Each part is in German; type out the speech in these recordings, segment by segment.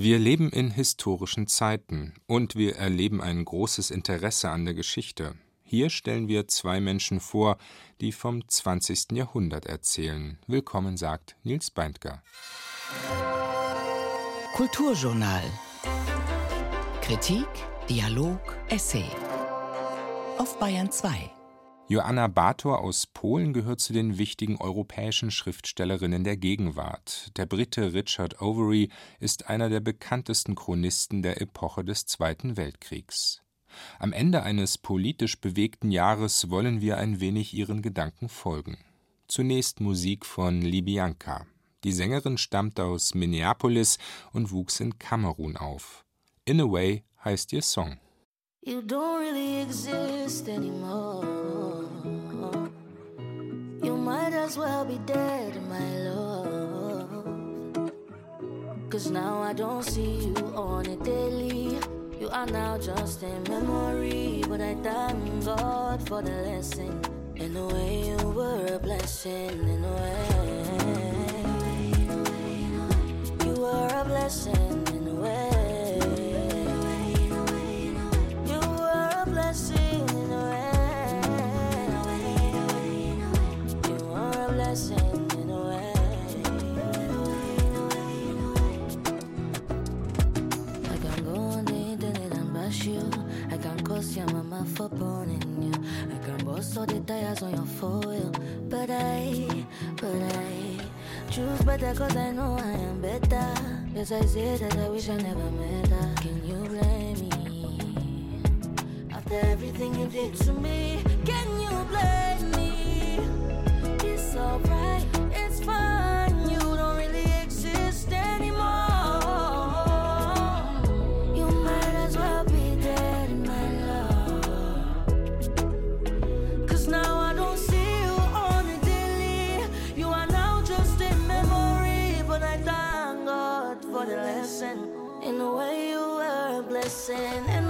Wir leben in historischen Zeiten und wir erleben ein großes Interesse an der Geschichte. Hier stellen wir zwei Menschen vor, die vom 20. Jahrhundert erzählen. Willkommen, sagt Nils Beindker. Kulturjournal. Kritik, Dialog, Essay. Auf Bayern 2. Joanna Bator aus Polen gehört zu den wichtigen europäischen Schriftstellerinnen der Gegenwart. Der Brite Richard Overy ist einer der bekanntesten Chronisten der Epoche des Zweiten Weltkriegs. Am Ende eines politisch bewegten Jahres wollen wir ein wenig ihren Gedanken folgen. Zunächst Musik von Libianka. Die Sängerin stammt aus Minneapolis und wuchs in Kamerun auf. In a Way heißt ihr Song. You don't really exist anymore. You might as well be dead, my love. Cause now I don't see you on a daily. You are now just a memory, but I thank God for the lesson. In a way, you were a blessing, in a way. You were a blessing, your mama for burning you. I can bust all the tires on your foil. But I, but I choose better cause I know I am better. Yes, I say that I wish I never met her. Can you blame me? After everything you did to me, can you blame me? It's alright, it's fine. Listen In a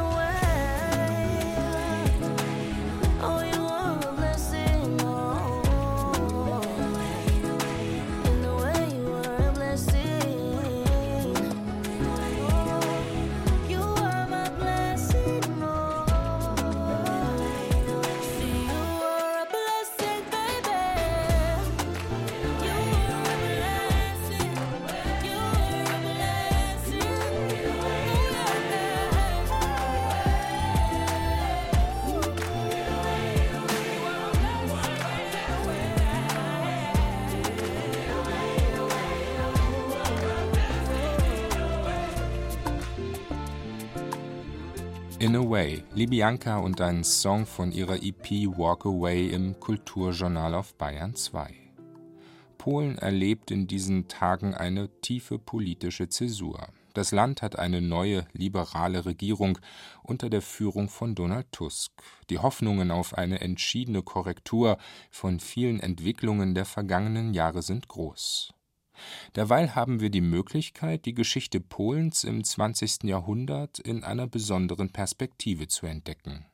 Way, Libianca und ein Song von ihrer EP Walk Away im Kulturjournal auf Bayern 2. Polen erlebt in diesen Tagen eine tiefe politische Zäsur. Das Land hat eine neue liberale Regierung unter der Führung von Donald Tusk. Die Hoffnungen auf eine entschiedene Korrektur von vielen Entwicklungen der vergangenen Jahre sind groß. Derweil haben wir die Möglichkeit, die Geschichte Polens im 20. Jahrhundert in einer besonderen Perspektive zu entdecken.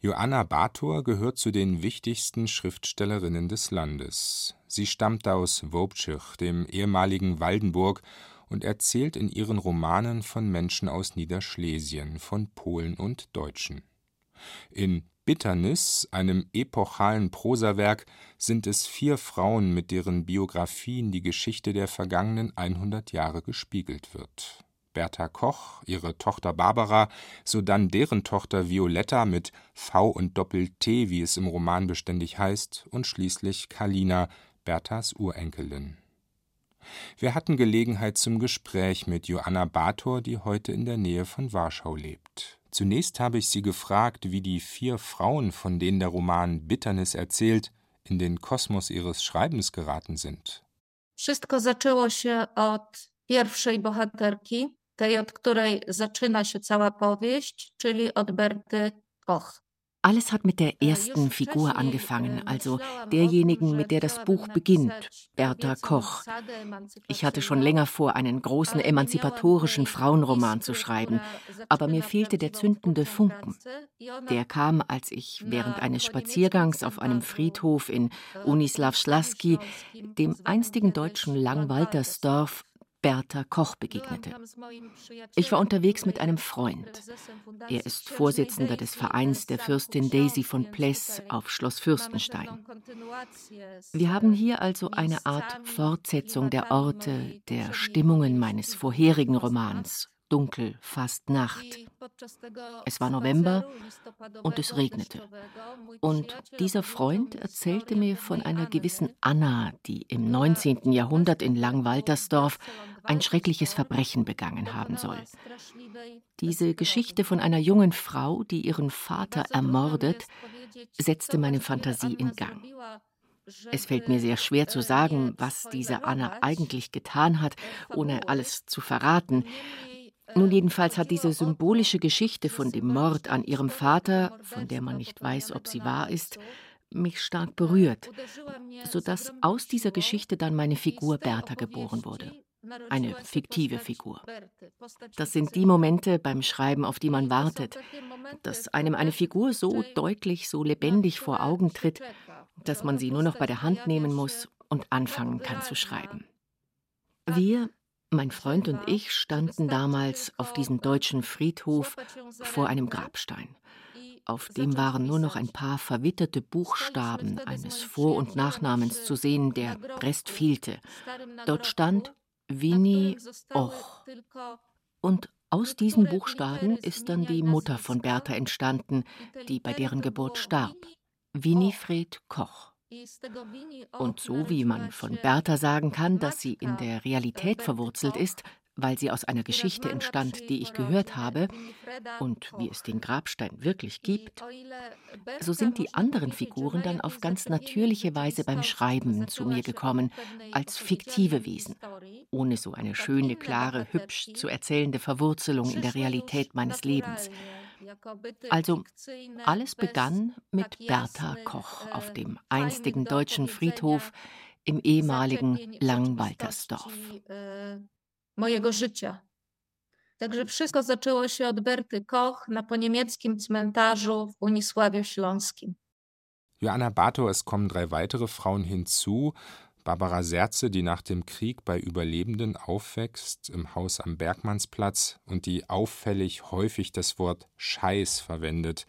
Joanna Bator gehört zu den wichtigsten Schriftstellerinnen des Landes. Sie stammt aus Wobczych, dem ehemaligen Waldenburg, und erzählt in ihren Romanen von Menschen aus Niederschlesien, von Polen und Deutschen. In Bitternis, einem epochalen Prosawerk, sind es vier Frauen, mit deren Biografien die Geschichte der vergangenen 100 Jahre gespiegelt wird. Bertha Koch, ihre Tochter Barbara, sodann deren Tochter Violetta mit V und Doppel-T, wie es im Roman beständig heißt, und schließlich Kalina, Berthas Urenkelin. Wir hatten Gelegenheit zum Gespräch mit Joanna Bator, die heute in der Nähe von Warschau lebt. Zunächst habe ich sie gefragt, wie die vier Frauen, von denen der Roman Bitternis erzählt, in den Kosmos ihres Schreibens geraten sind. Wszystko zaczęło się od pierwszej bohaterki, tej, od której zaczyna się cała powieść, czyli od Berty Koch. Alles hat mit der ersten Figur angefangen, also derjenigen, mit der das Buch beginnt, Bertha Koch. Ich hatte schon länger vor, einen großen emanzipatorischen Frauenroman zu schreiben, aber mir fehlte der zündende Funken. Der kam, als ich während eines Spaziergangs auf einem Friedhof in Unislav Schlaski, dem einstigen deutschen Langwaltersdorf, Bertha Koch begegnete. Ich war unterwegs mit einem Freund. Er ist Vorsitzender des Vereins der Fürstin Daisy von Pless auf Schloss Fürstenstein. Wir haben hier also eine Art Fortsetzung der Orte, der Stimmungen meines vorherigen Romans dunkel, fast Nacht. Es war November und es regnete. Und dieser Freund erzählte mir von einer gewissen Anna, die im 19. Jahrhundert in Langwaltersdorf ein schreckliches Verbrechen begangen haben soll. Diese Geschichte von einer jungen Frau, die ihren Vater ermordet, setzte meine Fantasie in Gang. Es fällt mir sehr schwer zu sagen, was diese Anna eigentlich getan hat, ohne alles zu verraten. Nun jedenfalls hat diese symbolische Geschichte von dem Mord an ihrem Vater, von der man nicht weiß, ob sie wahr ist, mich stark berührt, sodass aus dieser Geschichte dann meine Figur Bertha geboren wurde. Eine fiktive Figur. Das sind die Momente beim Schreiben, auf die man wartet, dass einem eine Figur so deutlich, so lebendig vor Augen tritt, dass man sie nur noch bei der Hand nehmen muss und anfangen kann zu schreiben. Wir, mein Freund und ich standen damals auf diesem deutschen Friedhof vor einem Grabstein. Auf dem waren nur noch ein paar verwitterte Buchstaben eines Vor- und Nachnamens zu sehen, der Rest fehlte. Dort stand Winnie Och. Und aus diesen Buchstaben ist dann die Mutter von Bertha entstanden, die bei deren Geburt starb. Winifred Koch. Und so wie man von Bertha sagen kann, dass sie in der Realität verwurzelt ist, weil sie aus einer Geschichte entstand, die ich gehört habe, und wie es den Grabstein wirklich gibt, so sind die anderen Figuren dann auf ganz natürliche Weise beim Schreiben zu mir gekommen, als fiktive Wesen, ohne so eine schöne, klare, hübsch zu erzählende Verwurzelung in der Realität meines Lebens. Also alles begann mit Bertha Koch auf dem einstigen deutschen Friedhof im ehemaligen Langwaltersdorf. mojego życia. Także wszystko zaczęło się od Berty Koch na poniemieckim cmentarzu w Unisławie Śląskim. Joanna Bator, es kommen drei weitere Frauen hinzu. Barbara Serze, die nach dem Krieg bei Überlebenden aufwächst, im Haus am Bergmannsplatz und die auffällig häufig das Wort Scheiß verwendet.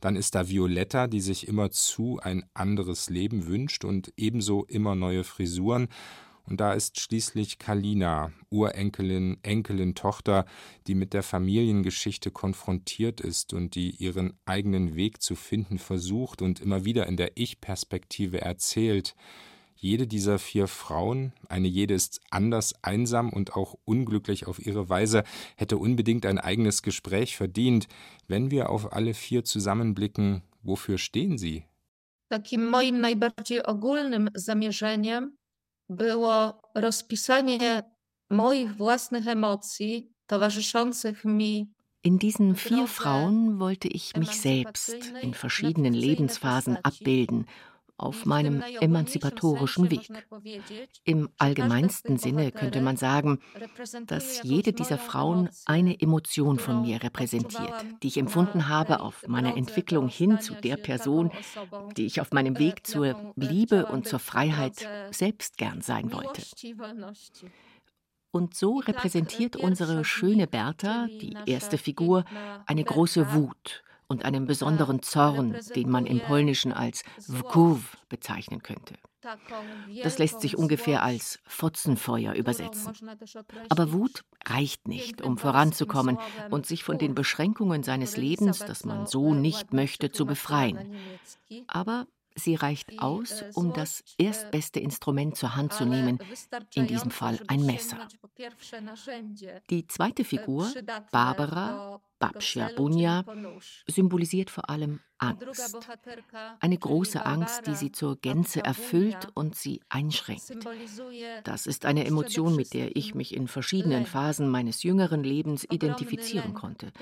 Dann ist da Violetta, die sich immerzu ein anderes Leben wünscht und ebenso immer neue Frisuren. Und da ist schließlich Kalina, Urenkelin, Enkelin, Tochter, die mit der Familiengeschichte konfrontiert ist und die ihren eigenen Weg zu finden versucht und immer wieder in der Ich-Perspektive erzählt. Jede dieser vier Frauen, eine jede ist anders einsam und auch unglücklich auf ihre Weise, hätte unbedingt ein eigenes Gespräch verdient. Wenn wir auf alle vier zusammenblicken, wofür stehen sie? Takim moim najbardziej ogólnym zamierzeniem było rozpisanie moich własnych emocji towarzyszących mi in diesen vier Frauen wollte ich mich selbst in verschiedenen Lebensphasen abbilden auf meinem emanzipatorischen Weg. Im allgemeinsten Sinne könnte man sagen, dass jede dieser Frauen eine Emotion von mir repräsentiert, die ich empfunden habe auf meiner Entwicklung hin zu der Person, die ich auf meinem Weg zur Liebe und zur Freiheit selbst gern sein wollte. Und so repräsentiert unsere schöne Bertha, die erste Figur, eine große Wut und einem besonderen Zorn, den man im Polnischen als Wkuw bezeichnen könnte. Das lässt sich ungefähr als Fotzenfeuer übersetzen. Aber Wut reicht nicht, um voranzukommen und sich von den Beschränkungen seines Lebens, das man so nicht möchte, zu befreien. Aber Sie reicht aus, um das erstbeste Instrument zur Hand zu nehmen, in diesem Fall ein Messer. Die zweite Figur, Barbara Babcia Bunia, symbolisiert vor allem Angst. Eine große Angst, die sie zur Gänze erfüllt und sie einschränkt. Das ist eine Emotion, mit der ich mich in verschiedenen Phasen meines jüngeren Lebens identifizieren konnte.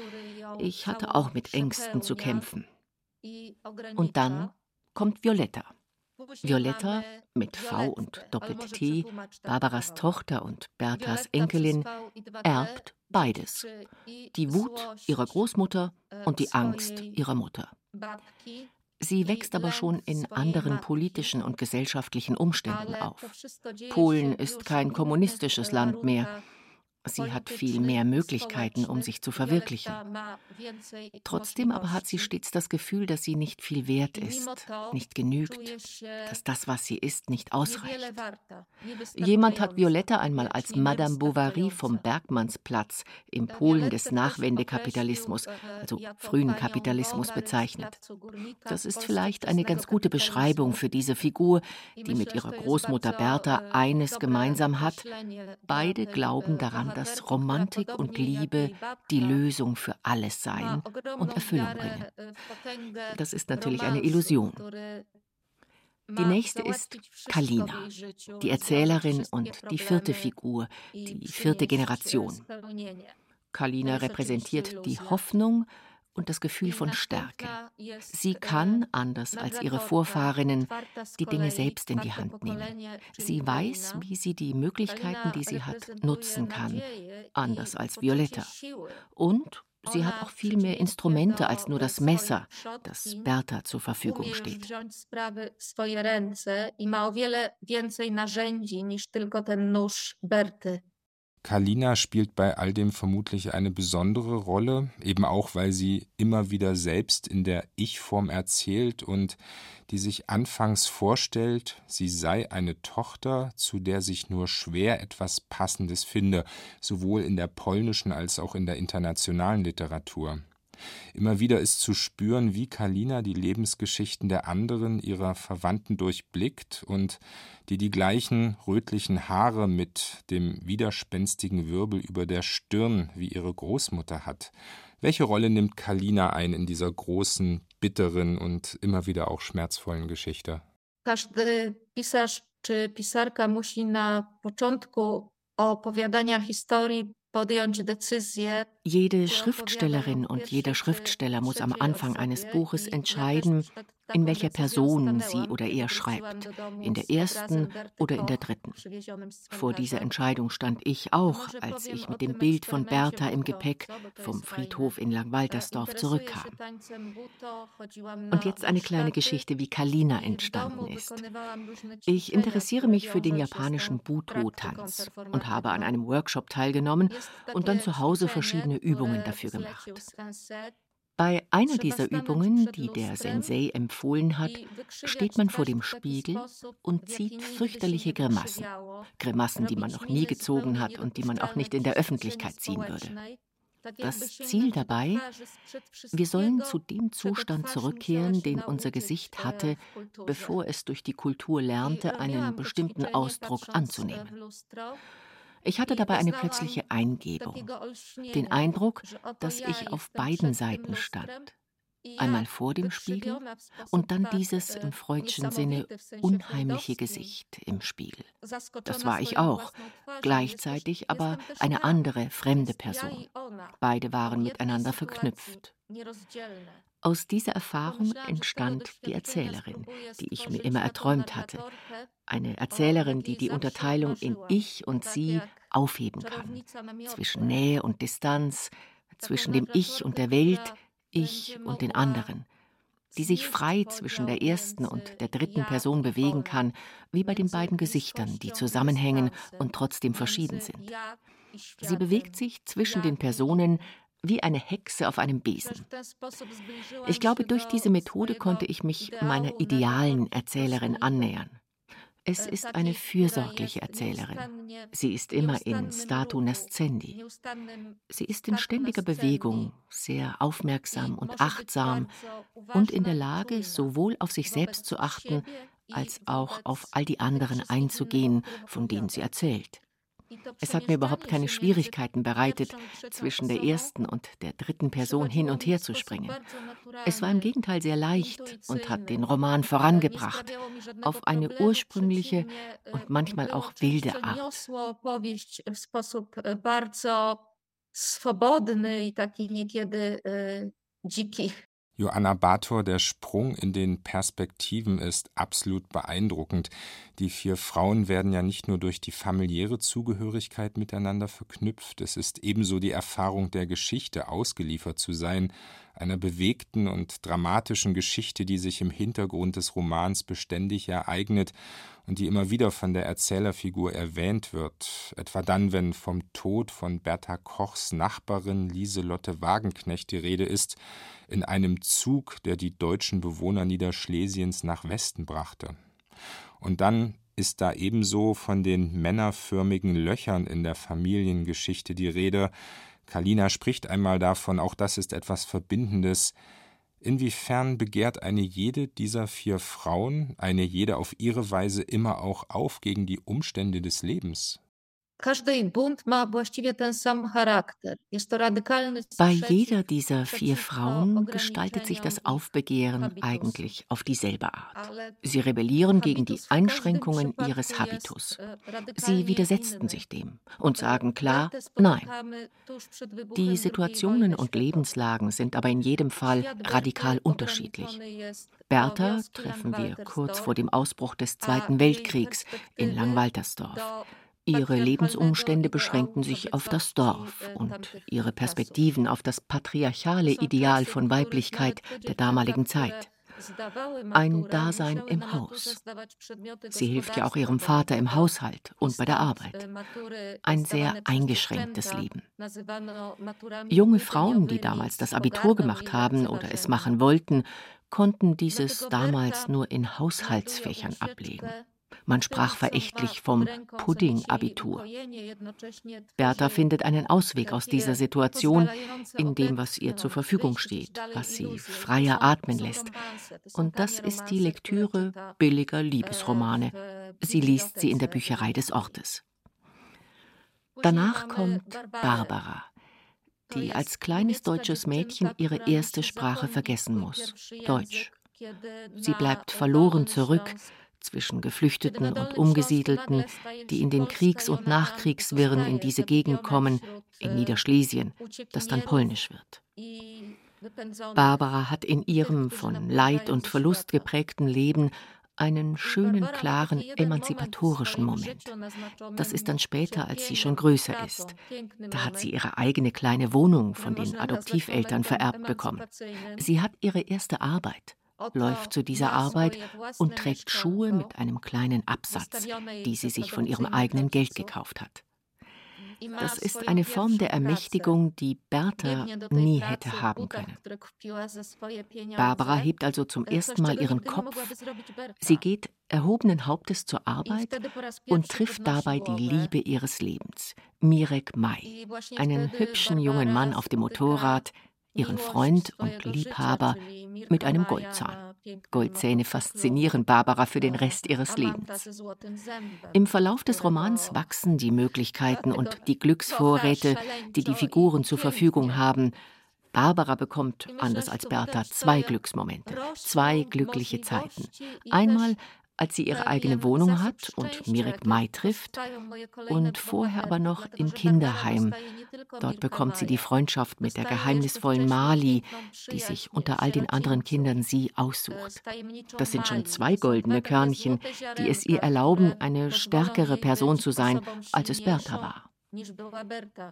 Ich hatte auch mit Ängsten zu kämpfen. Und dann kommt Violetta. Violetta mit V und Doppelt-T, Barbaras Tochter und Berthas Enkelin, erbt beides. Die Wut ihrer Großmutter und die Angst ihrer Mutter. Sie wächst aber schon in anderen politischen und gesellschaftlichen Umständen auf. Polen ist kein kommunistisches Land mehr. Sie hat viel mehr Möglichkeiten, um sich zu verwirklichen. Trotzdem aber hat sie stets das Gefühl, dass sie nicht viel wert ist, nicht genügt, dass das, was sie ist, nicht ausreicht. Jemand hat Violetta einmal als Madame Bovary vom Bergmannsplatz im Polen des Nachwendekapitalismus, also frühen Kapitalismus, bezeichnet. Das ist vielleicht eine ganz gute Beschreibung für diese Figur, die mit ihrer Großmutter Bertha eines gemeinsam hat. Beide glauben daran, dass Romantik und Liebe die Lösung für alles seien und Erfüllung bringen. Das ist natürlich eine Illusion. Die nächste ist Kalina, die Erzählerin und die vierte Figur, die vierte Generation. Kalina repräsentiert die Hoffnung und das Gefühl von Stärke. Sie kann, anders als ihre Vorfahrinnen, die Dinge selbst in die Hand nehmen. Sie weiß, wie sie die Möglichkeiten, die sie hat, nutzen kann, anders als Violetta. Und Sie hat auch viel mehr Instrumente als nur das Messer, das Bertha zur Verfügung steht. Kalina spielt bei all dem vermutlich eine besondere Rolle, eben auch, weil sie immer wieder selbst in der Ich-Form erzählt und die sich anfangs vorstellt, sie sei eine Tochter, zu der sich nur schwer etwas Passendes finde, sowohl in der polnischen als auch in der internationalen Literatur. Immer wieder ist zu spüren, wie Kalina die Lebensgeschichten der anderen ihrer Verwandten durchblickt und die die gleichen rötlichen Haare mit dem widerspenstigen Wirbel über der Stirn wie ihre Großmutter hat. Welche Rolle nimmt Kalina ein in dieser großen, bitteren und immer wieder auch schmerzvollen Geschichte? Każdy pisarz czy pisarka musi na początku opowiadania historii jede Schriftstellerin und jeder Schriftsteller muss am Anfang eines Buches entscheiden, in welcher Person sie oder er schreibt, in der ersten oder in der dritten. Vor dieser Entscheidung stand ich auch, als ich mit dem Bild von Bertha im Gepäck vom Friedhof in Langwaltersdorf zurückkam. Und jetzt eine kleine Geschichte, wie Kalina entstanden ist. Ich interessiere mich für den japanischen Buto-Tanz und habe an einem Workshop teilgenommen und dann zu Hause verschiedene Übungen dafür gemacht. Bei einer dieser Übungen, die der Sensei empfohlen hat, steht man vor dem Spiegel und zieht fürchterliche Grimassen. Grimassen, die man noch nie gezogen hat und die man auch nicht in der Öffentlichkeit ziehen würde. Das Ziel dabei, wir sollen zu dem Zustand zurückkehren, den unser Gesicht hatte, bevor es durch die Kultur lernte, einen bestimmten Ausdruck anzunehmen. Ich hatte dabei eine plötzliche Eingebung, den Eindruck, dass ich auf beiden Seiten stand. Einmal vor dem Spiegel und dann dieses im freudschen Sinne unheimliche Gesicht im Spiegel. Das war ich auch, gleichzeitig aber eine andere, fremde Person. Beide waren miteinander verknüpft. Aus dieser Erfahrung entstand die Erzählerin, die ich mir immer erträumt hatte. Eine Erzählerin, die die Unterteilung in Ich und Sie aufheben kann. Zwischen Nähe und Distanz, zwischen dem Ich und der Welt, Ich und den anderen. Die sich frei zwischen der ersten und der dritten Person bewegen kann, wie bei den beiden Gesichtern, die zusammenhängen und trotzdem verschieden sind. Sie bewegt sich zwischen den Personen wie eine Hexe auf einem Besen. Ich glaube, durch diese Methode konnte ich mich meiner idealen Erzählerin annähern. Es ist eine fürsorgliche Erzählerin. Sie ist immer in statu nascendi. Sie ist in ständiger Bewegung, sehr aufmerksam und achtsam und in der Lage, sowohl auf sich selbst zu achten, als auch auf all die anderen einzugehen, von denen sie erzählt. Es hat mir überhaupt keine Schwierigkeiten bereitet, zwischen der ersten und der dritten Person hin und her zu springen. Es war im Gegenteil sehr leicht und hat den Roman vorangebracht, auf eine ursprüngliche und manchmal auch wilde Art. swobodny i taki niekiedy dziki. Joanna Bator, der Sprung in den Perspektiven ist absolut beeindruckend. Die vier Frauen werden ja nicht nur durch die familiäre Zugehörigkeit miteinander verknüpft, es ist ebenso die Erfahrung der Geschichte, ausgeliefert zu sein, einer bewegten und dramatischen Geschichte, die sich im Hintergrund des Romans beständig ereignet und die immer wieder von der Erzählerfigur erwähnt wird, etwa dann, wenn vom Tod von Bertha Kochs Nachbarin Lieselotte Wagenknecht die Rede ist, in einem Zug, der die deutschen Bewohner Niederschlesiens nach Westen brachte. Und dann ist da ebenso von den männerförmigen Löchern in der Familiengeschichte die Rede. Kalina spricht einmal davon, auch das ist etwas Verbindendes, Inwiefern begehrt eine jede dieser vier Frauen, eine jede auf ihre Weise immer auch auf gegen die Umstände des Lebens? Bei jeder dieser vier Frauen gestaltet sich das Aufbegehren eigentlich auf dieselbe Art. Sie rebellieren gegen die Einschränkungen ihres Habitus. Sie widersetzten sich dem und sagen klar Nein. Die Situationen und Lebenslagen sind aber in jedem Fall radikal unterschiedlich. Bertha treffen wir kurz vor dem Ausbruch des Zweiten Weltkriegs in Langwaltersdorf. Ihre Lebensumstände beschränken sich auf das Dorf und ihre Perspektiven auf das patriarchale Ideal von Weiblichkeit der damaligen Zeit. Ein Dasein im Haus. Sie hilft ja auch ihrem Vater im Haushalt und bei der Arbeit. Ein sehr eingeschränktes Leben. Junge Frauen, die damals das Abitur gemacht haben oder es machen wollten, konnten dieses damals nur in Haushaltsfächern ablegen. Man sprach verächtlich vom Pudding-Abitur. Bertha findet einen Ausweg aus dieser Situation in dem, was ihr zur Verfügung steht, was sie freier atmen lässt. Und das ist die Lektüre billiger Liebesromane. Sie liest sie in der Bücherei des Ortes. Danach kommt Barbara, die als kleines deutsches Mädchen ihre erste Sprache vergessen muss, Deutsch. Sie bleibt verloren zurück, zwischen Geflüchteten und Umgesiedelten, die in den Kriegs- und Nachkriegswirren in diese Gegend kommen, in Niederschlesien, das dann polnisch wird. Barbara hat in ihrem von Leid und Verlust geprägten Leben einen schönen, klaren, emanzipatorischen Moment. Das ist dann später, als sie schon größer ist. Da hat sie ihre eigene kleine Wohnung von den Adoptiveltern vererbt bekommen. Sie hat ihre erste Arbeit läuft zu dieser Arbeit und trägt Schuhe mit einem kleinen Absatz, die sie sich von ihrem eigenen Geld gekauft hat. Das ist eine Form der Ermächtigung, die Bertha nie hätte haben können. Barbara hebt also zum ersten Mal ihren Kopf. Sie geht erhobenen Hauptes zur Arbeit und trifft dabei die Liebe ihres Lebens, Mirek Mai, einen hübschen jungen Mann auf dem Motorrad, ihren Freund und Liebhaber mit einem Goldzahn. Goldzähne faszinieren Barbara für den Rest ihres Lebens. Im Verlauf des Romans wachsen die Möglichkeiten und die Glücksvorräte, die die Figuren zur Verfügung haben. Barbara bekommt, anders als Bertha, zwei Glücksmomente, zwei glückliche Zeiten. Einmal, als sie ihre eigene Wohnung hat und Mirek Mai trifft und vorher aber noch im Kinderheim. Dort bekommt sie die Freundschaft mit der geheimnisvollen Mali, die sich unter all den anderen Kindern sie aussucht. Das sind schon zwei goldene Körnchen, die es ihr erlauben, eine stärkere Person zu sein, als es Bertha war.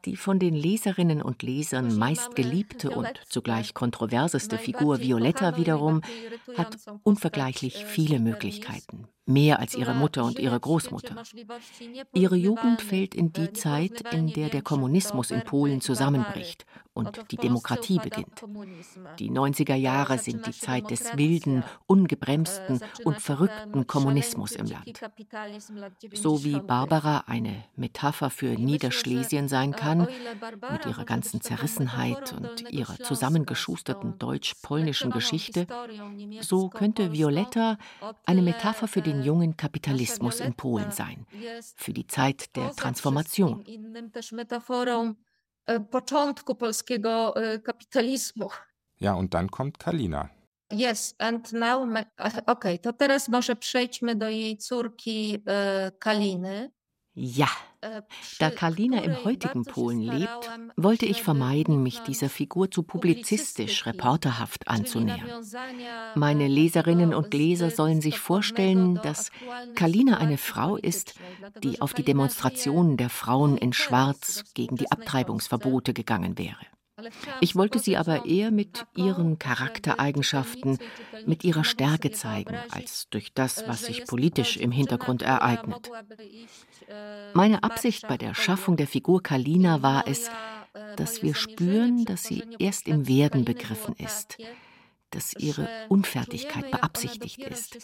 Die von den Leserinnen und Lesern meist geliebte und zugleich kontroverseste Figur Violetta wiederum hat unvergleichlich viele Möglichkeiten. Mehr als ihre Mutter und ihre Großmutter. Ihre Jugend fällt in die Zeit, in der der Kommunismus in Polen zusammenbricht und die Demokratie beginnt. Die 90er Jahre sind die Zeit des wilden, ungebremsten und verrückten Kommunismus im Land. So wie Barbara eine Metapher für Niederschlesien sein kann, mit ihrer ganzen Zerrissenheit und ihrer zusammengeschusterten deutsch-polnischen Geschichte, so könnte Violetta eine Metapher für den den jungen Kapitalismus in Polen sein, für die Zeit der Transformation. E, początku polskiego e, kapitalizmu. Ja, und dann kommt Kalina. Yes, and now, okej, okay, to teraz może przejdźmy do jej córki e, Kaliny. Ja, da Karlina im heutigen Polen lebt, wollte ich vermeiden, mich dieser Figur zu publizistisch, reporterhaft anzunähern. Meine Leserinnen und Leser sollen sich vorstellen, dass Kalina eine Frau ist, die auf die Demonstrationen der Frauen in Schwarz gegen die Abtreibungsverbote gegangen wäre. Ich wollte sie aber eher mit ihren Charaktereigenschaften, mit ihrer Stärke zeigen, als durch das, was sich politisch im Hintergrund ereignet. Meine Absicht bei der Schaffung der Figur Kalina war es, dass wir spüren, dass sie erst im Werden begriffen ist, dass ihre Unfertigkeit beabsichtigt ist,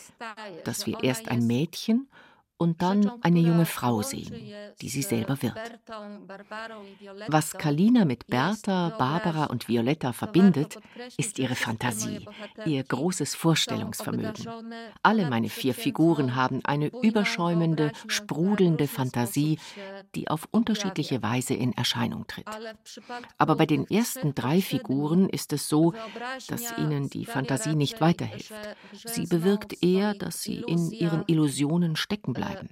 dass wir erst ein Mädchen und dann eine junge Frau sehen, die sie selber wird. Was Kalina mit Bertha, Barbara und Violetta verbindet, ist ihre Fantasie, ihr großes Vorstellungsvermögen. Alle meine vier Figuren haben eine überschäumende, sprudelnde Fantasie, die auf unterschiedliche Weise in Erscheinung tritt. Aber bei den ersten drei Figuren ist es so, dass ihnen die Fantasie nicht weiterhilft. Sie bewirkt eher, dass sie in ihren Illusionen stecken bleiben bleiben.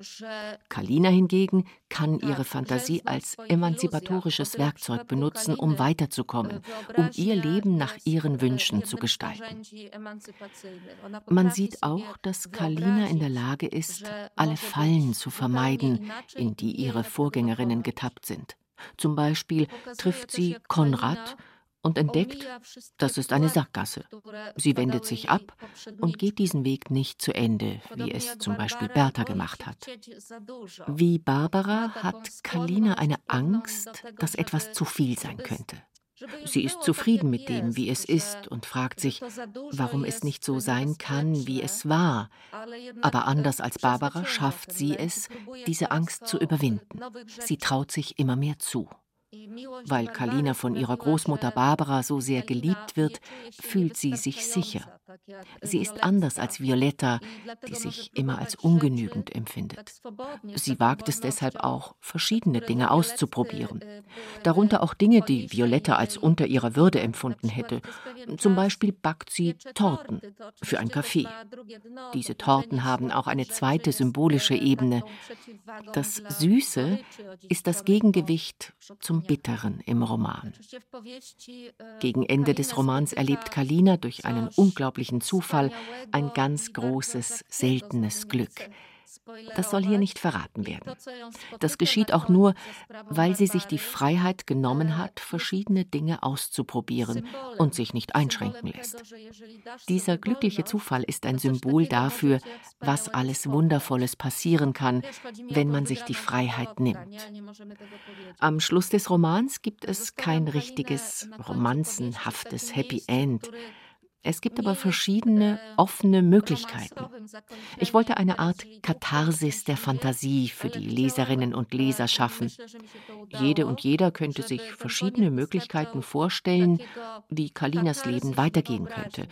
Kalina hingegen kann ihre Fantasie als emanzipatorisches Werkzeug benutzen, um weiterzukommen, um ihr Leben nach ihren Wünschen zu gestalten. Man sieht auch, dass Kalina in der Lage ist, alle Fallen zu vermeiden, in die ihre Vorgängerinnen getappt sind. Zum Beispiel trifft sie Konrad, und entdeckt, das ist eine Sackgasse. Sie wendet sich ab und geht diesen Weg nicht zu Ende, wie es zum Beispiel Bertha gemacht hat. Wie Barbara hat Kalina eine Angst, dass etwas zu viel sein könnte. Sie ist zufrieden mit dem, wie es ist, und fragt sich, warum es nicht so sein kann, wie es war. Aber anders als Barbara schafft sie es, diese Angst zu überwinden. Sie traut sich immer mehr zu. Weil Kalina von ihrer Großmutter Barbara so sehr geliebt wird, fühlt sie sich sicher. Sie ist anders als Violetta, die sich immer als ungenügend empfindet. Sie wagt es deshalb auch, verschiedene Dinge auszuprobieren. Darunter auch Dinge, die Violetta als unter ihrer Würde empfunden hätte. Zum Beispiel backt sie Torten für ein Café. Diese Torten haben auch eine zweite symbolische Ebene. Das Süße ist das Gegengewicht zum Bitteren im Roman. Gegen Ende des Romans erlebt Kalina durch einen unglaublichen Zufall ein ganz großes, seltenes Glück. Das soll hier nicht verraten werden. Das geschieht auch nur, weil sie sich die Freiheit genommen hat, verschiedene Dinge auszuprobieren und sich nicht einschränken lässt. Dieser glückliche Zufall ist ein Symbol dafür, was alles Wundervolles passieren kann, wenn man sich die Freiheit nimmt. Am Schluss des Romans gibt es kein richtiges, romanzenhaftes Happy End. Es gibt aber verschiedene offene Möglichkeiten. Ich wollte eine Art Katharsis der Fantasie für die Leserinnen und Leser schaffen. Jede und jeder könnte sich verschiedene Möglichkeiten vorstellen, wie Kalinas Leben weitergehen könnte,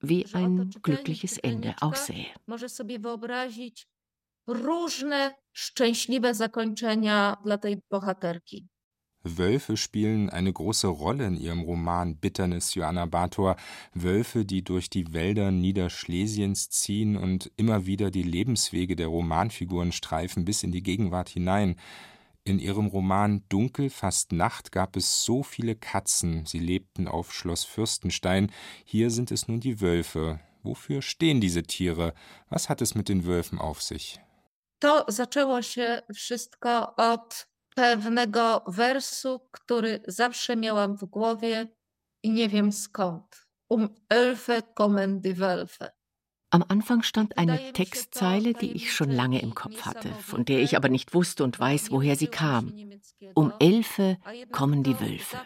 wie ein glückliches Ende aussähe. Różne szczęśliwe zakończenia dla tej bohaterki. Wölfe spielen eine große Rolle in ihrem Roman Bitternis Joanna Bator, Wölfe, die durch die Wälder Niederschlesiens ziehen und immer wieder die Lebenswege der Romanfiguren streifen bis in die Gegenwart hinein. In ihrem Roman Dunkel, fast Nacht gab es so viele Katzen, sie lebten auf Schloss Fürstenstein, hier sind es nun die Wölfe. Wofür stehen diese Tiere? Was hat es mit den Wölfen auf sich? To zaczęło się wszystko od pewnego wersu, który zawsze miałam w głowie i nie wiem skąd. Um Elfe kommen die. Am Anfang stand eine Textzeile, die ich schon lange im Kopf hatte, von der ich aber nicht wusste und weiß, woher sie kam. Um Elfe kommen die Wölfe.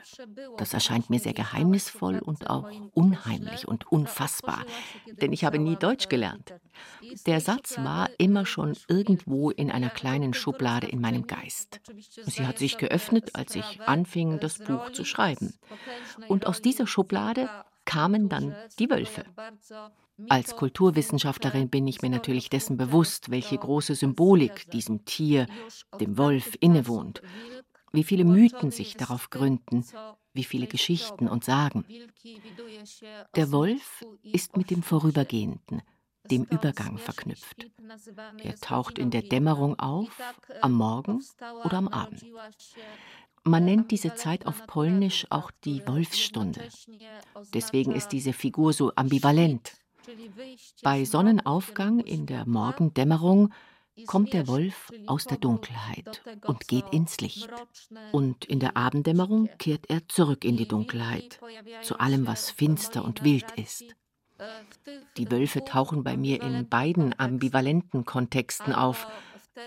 Das erscheint mir sehr geheimnisvoll und auch unheimlich und unfassbar, denn ich habe nie Deutsch gelernt. Der Satz war immer schon irgendwo in einer kleinen Schublade in meinem Geist. Sie hat sich geöffnet, als ich anfing, das Buch zu schreiben. Und aus dieser Schublade kamen dann die Wölfe. Als Kulturwissenschaftlerin bin ich mir natürlich dessen bewusst, welche große Symbolik diesem Tier, dem Wolf, innewohnt, wie viele Mythen sich darauf gründen, wie viele Geschichten und Sagen. Der Wolf ist mit dem Vorübergehenden, dem Übergang verknüpft. Er taucht in der Dämmerung auf, am Morgen oder am Abend. Man nennt diese Zeit auf Polnisch auch die Wolfsstunde. Deswegen ist diese Figur so ambivalent. Bei Sonnenaufgang in der Morgendämmerung kommt der Wolf aus der Dunkelheit und geht ins Licht. Und in der Abenddämmerung kehrt er zurück in die Dunkelheit, zu allem, was finster und wild ist. Die Wölfe tauchen bei mir in beiden ambivalenten Kontexten auf.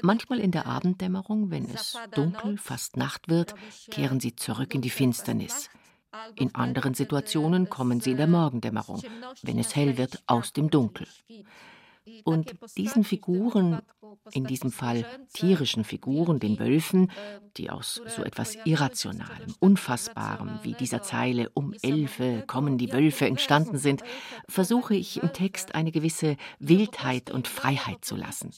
Manchmal in der Abenddämmerung, wenn es dunkel, fast Nacht wird, kehren sie zurück in die Finsternis. In anderen Situationen kommen sie in der Morgendämmerung, wenn es hell wird, aus dem Dunkel. Und diesen Figuren, in diesem Fall tierischen Figuren, den Wölfen, die aus so etwas Irrationalem, Unfassbarem wie dieser Zeile Um Elfe kommen die Wölfe entstanden sind, versuche ich im Text eine gewisse Wildheit und Freiheit zu lassen.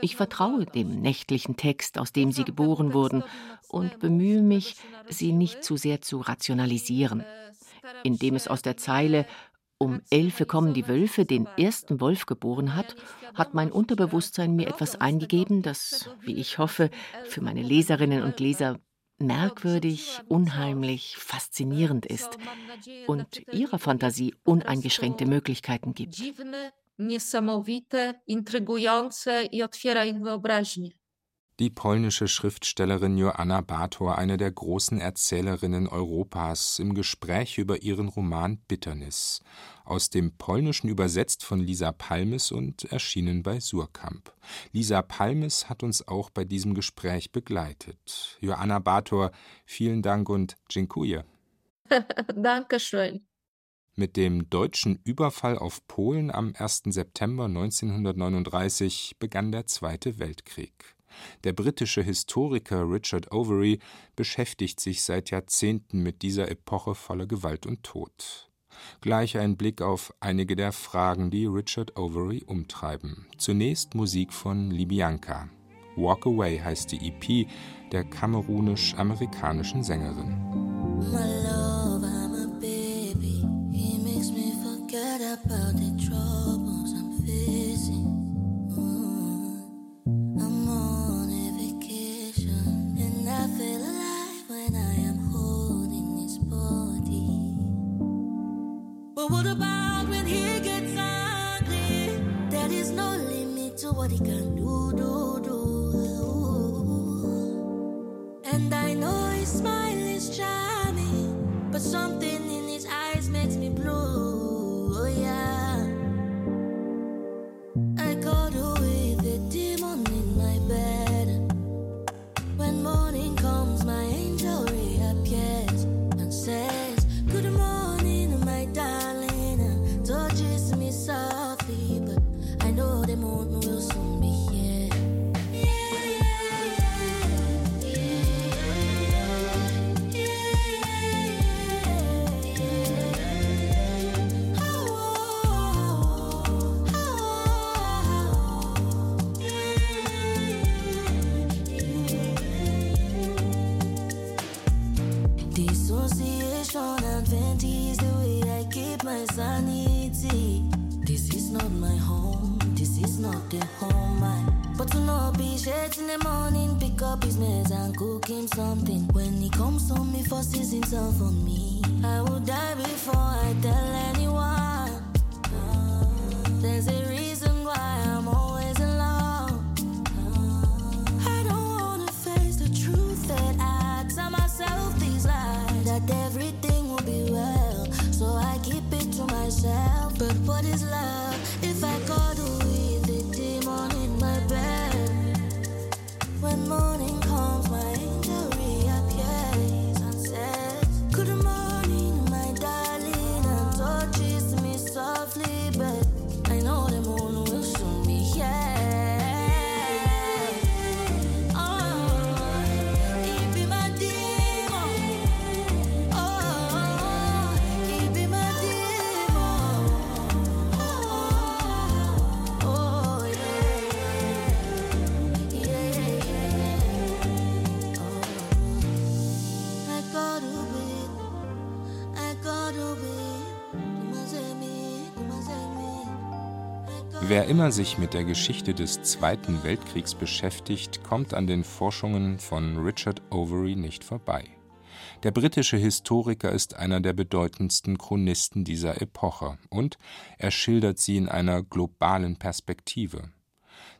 Ich vertraue dem nächtlichen Text, aus dem sie geboren wurden, und bemühe mich, sie nicht zu sehr zu rationalisieren, indem es aus der Zeile um Elfe kommen die Wölfe den ersten Wolf geboren hat, hat mein Unterbewusstsein mir etwas eingegeben, das, wie ich hoffe, für meine Leserinnen und Leser merkwürdig, unheimlich, faszinierend ist und ihrer Fantasie uneingeschränkte Möglichkeiten gibt. Niesamowite, intrygujące i otwiera ich wyobraźnię. Die polnische Schriftstellerin Joanna Bator, eine der großen Erzählerinnen Europas, im Gespräch über ihren Roman Bitternis, aus dem Polnischen übersetzt von Lisa Palmes und erschienen bei Surkamp. Lisa Palmes hat uns auch bei diesem Gespräch begleitet. Joanna Bator, vielen Dank und dziękuję. Dankeschön. Mit dem deutschen Überfall auf Polen am 1. September 1939 begann der Zweite Weltkrieg. Der britische Historiker Richard Overy beschäftigt sich seit Jahrzehnten mit dieser Epoche voller Gewalt und Tod. Gleich ein Blick auf einige der Fragen, die Richard Overy umtreiben. Zunächst Musik von Libyanka. Walk Away heißt die EP der kamerunisch-amerikanischen Sängerin. About the troubles I'm facing. Mm-hmm. I'm on vacation and I feel alive when I am holding his body. But what about when he gets angry? There is no limit to what he can do, do, do. And I know his smile is charming, but something in the morning, pick up his meds and cook him something. When he comes home, he forces himself on me. I will die before I tell anyone. There's a Wer immer sich mit der Geschichte des Zweiten Weltkriegs beschäftigt, kommt an den Forschungen von Richard Overy nicht vorbei. Der britische Historiker ist einer der bedeutendsten Chronisten dieser Epoche und er schildert sie in einer globalen Perspektive.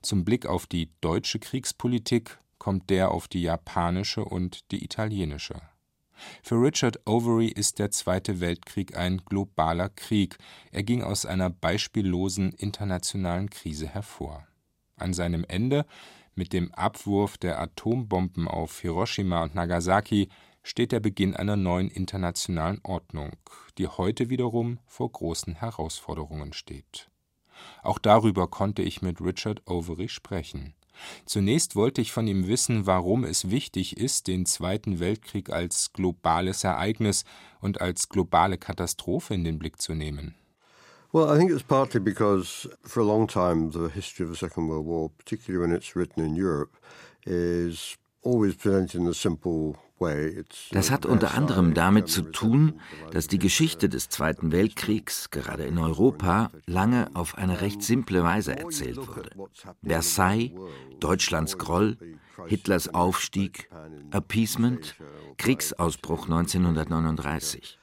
Zum Blick auf die deutsche Kriegspolitik kommt der auf die japanische und die italienische. Für Richard Overy ist der Zweite Weltkrieg ein globaler Krieg, er ging aus einer beispiellosen internationalen Krise hervor. An seinem Ende, mit dem Abwurf der Atombomben auf Hiroshima und Nagasaki, steht der Beginn einer neuen internationalen Ordnung, die heute wiederum vor großen Herausforderungen steht. Auch darüber konnte ich mit Richard Overy sprechen. Zunächst wollte ich von ihm wissen, warum es wichtig ist, den Zweiten Weltkrieg als globales Ereignis und als globale Katastrophe in den Blick zu nehmen. Well, I think it's partly because for a long time the history of the Second World War, particularly when it's written in Europe, is always presented in a simple das hat unter anderem damit zu tun, dass die Geschichte des Zweiten Weltkriegs, gerade in Europa, lange auf eine recht simple Weise erzählt wurde. Versailles, Deutschlands Groll, Hitlers Aufstieg, Appeasement, Kriegsausbruch 1939.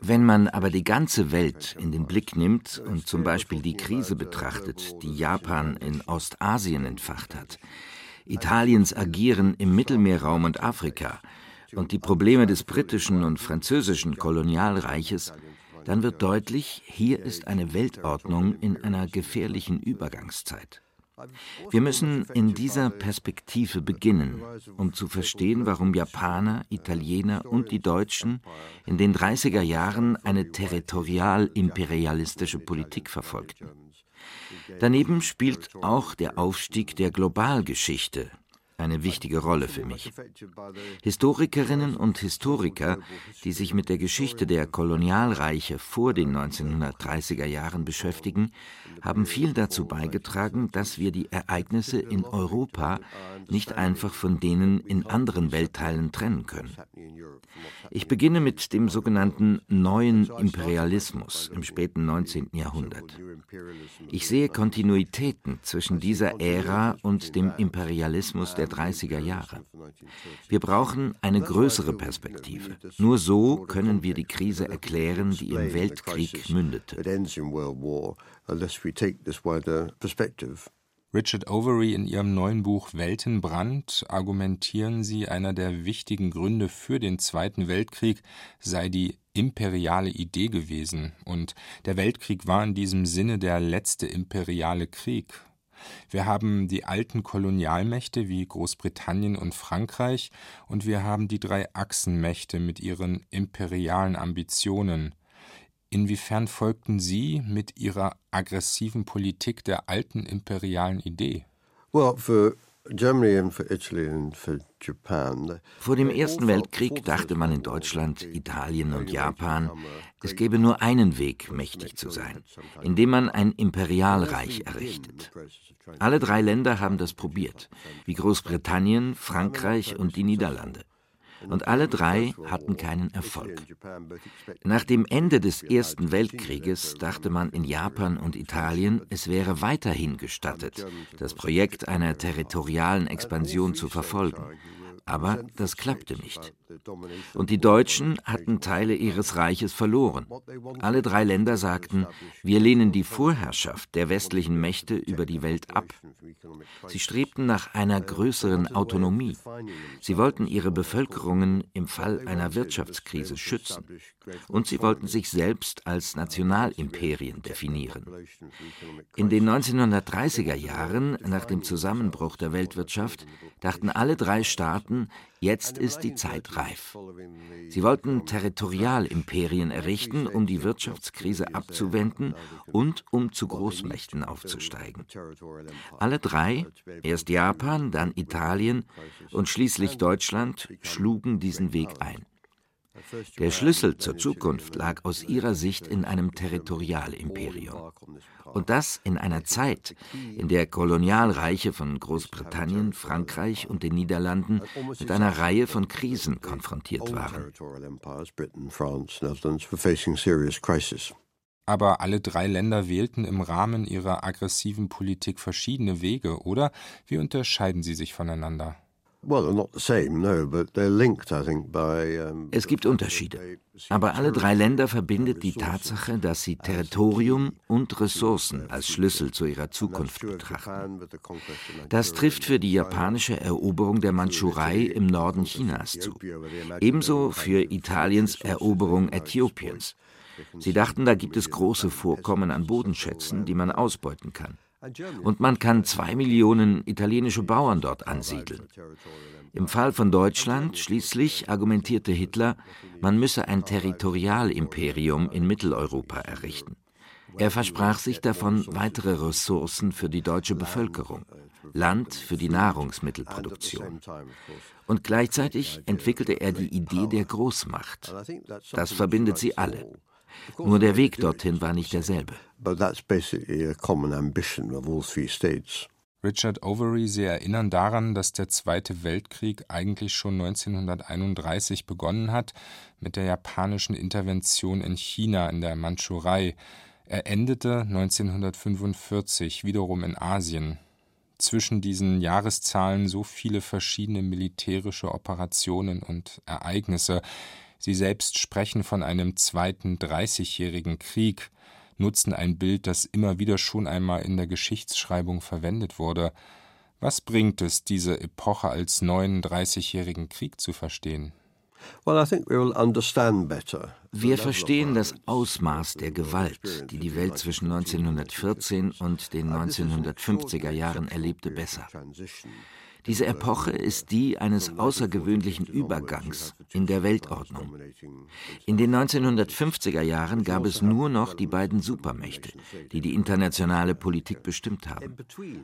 Wenn man aber die ganze Welt in den Blick nimmt und zum Beispiel die Krise betrachtet, die Japan in Ostasien entfacht hat, Italiens Agieren im Mittelmeerraum und Afrika und die Probleme des britischen und französischen Kolonialreiches, dann wird deutlich, hier ist eine Weltordnung in einer gefährlichen Übergangszeit. Wir müssen in dieser Perspektive beginnen, um zu verstehen, warum Japaner, Italiener und die Deutschen in den 30er Jahren eine territorial-imperialistische Politik verfolgten. Daneben spielt auch der Aufstieg der Globalgeschichte eine wichtige Rolle für mich. Historikerinnen und Historiker, die sich mit der Geschichte der Kolonialreiche vor den 1930er Jahren beschäftigen, haben viel dazu beigetragen, dass wir die Ereignisse in Europa nicht einfach von denen in anderen Weltteilen trennen können. Ich beginne mit dem sogenannten neuen Imperialismus im späten 19. Jahrhundert. Ich sehe Kontinuitäten zwischen dieser Ära und dem Imperialismus der 30er Jahre. Wir brauchen eine größere Perspektive. Nur so können wir die Krise erklären, die im Weltkrieg mündete. Richard Overy in ihrem neuen Buch Weltenbrand argumentieren sie, einer der wichtigen Gründe für den Zweiten Weltkrieg sei die imperiale Idee gewesen, und der Weltkrieg war in diesem Sinne der letzte imperiale Krieg. Wir haben die alten Kolonialmächte wie Großbritannien und Frankreich, und wir haben die drei Achsenmächte mit ihren imperialen Ambitionen. Inwiefern folgten Sie mit Ihrer aggressiven Politik der alten imperialen Idee? Well, for vor dem Ersten Weltkrieg dachte man in Deutschland, Italien und Japan, es gäbe nur einen Weg, mächtig zu sein, indem man ein Imperialreich errichtet. Alle drei Länder haben das probiert, wie Großbritannien, Frankreich und die Niederlande und alle drei hatten keinen Erfolg. Nach dem Ende des Ersten Weltkrieges dachte man in Japan und Italien, es wäre weiterhin gestattet, das Projekt einer territorialen Expansion zu verfolgen. Aber das klappte nicht. Und die Deutschen hatten Teile ihres Reiches verloren. Alle drei Länder sagten, wir lehnen die Vorherrschaft der westlichen Mächte über die Welt ab. Sie strebten nach einer größeren Autonomie. Sie wollten ihre Bevölkerungen im Fall einer Wirtschaftskrise schützen. Und sie wollten sich selbst als Nationalimperien definieren. In den 1930er Jahren, nach dem Zusammenbruch der Weltwirtschaft, dachten alle drei Staaten, Jetzt ist die Zeit reif. Sie wollten Territorialimperien errichten, um die Wirtschaftskrise abzuwenden und um zu Großmächten aufzusteigen. Alle drei, erst Japan, dann Italien und schließlich Deutschland, schlugen diesen Weg ein. Der Schlüssel zur Zukunft lag aus ihrer Sicht in einem Territorialimperium. Und das in einer Zeit, in der Kolonialreiche von Großbritannien, Frankreich und den Niederlanden mit einer Reihe von Krisen konfrontiert waren. Aber alle drei Länder wählten im Rahmen ihrer aggressiven Politik verschiedene Wege, oder? Wie unterscheiden sie sich voneinander? Es gibt Unterschiede, aber alle drei Länder verbindet die Tatsache, dass sie Territorium und Ressourcen als Schlüssel zu ihrer Zukunft betrachten. Das trifft für die japanische Eroberung der Mandschurei im Norden Chinas zu, ebenso für Italiens Eroberung Äthiopiens. Sie dachten, da gibt es große Vorkommen an Bodenschätzen, die man ausbeuten kann. Und man kann zwei Millionen italienische Bauern dort ansiedeln. Im Fall von Deutschland schließlich argumentierte Hitler, man müsse ein Territorialimperium in Mitteleuropa errichten. Er versprach sich davon weitere Ressourcen für die deutsche Bevölkerung, Land für die Nahrungsmittelproduktion. Und gleichzeitig entwickelte er die Idee der Großmacht. Das verbindet sie alle. Nur der Weg dorthin war nicht derselbe. Richard Overy, Sie erinnern daran, dass der Zweite Weltkrieg eigentlich schon 1931 begonnen hat mit der japanischen Intervention in China in der Mandschurei. Er endete 1945 wiederum in Asien. Zwischen diesen Jahreszahlen so viele verschiedene militärische Operationen und Ereignisse. Sie selbst sprechen von einem zweiten Dreißigjährigen Krieg, nutzen ein Bild, das immer wieder schon einmal in der Geschichtsschreibung verwendet wurde. Was bringt es, diese Epoche als neuen Dreißigjährigen Krieg zu verstehen? Wir verstehen das Ausmaß der Gewalt, die die Welt zwischen 1914 und den 1950er Jahren erlebte, besser. Diese Epoche ist die eines außergewöhnlichen Übergangs in der Weltordnung. In den 1950er Jahren gab es nur noch die beiden Supermächte, die die internationale Politik bestimmt haben.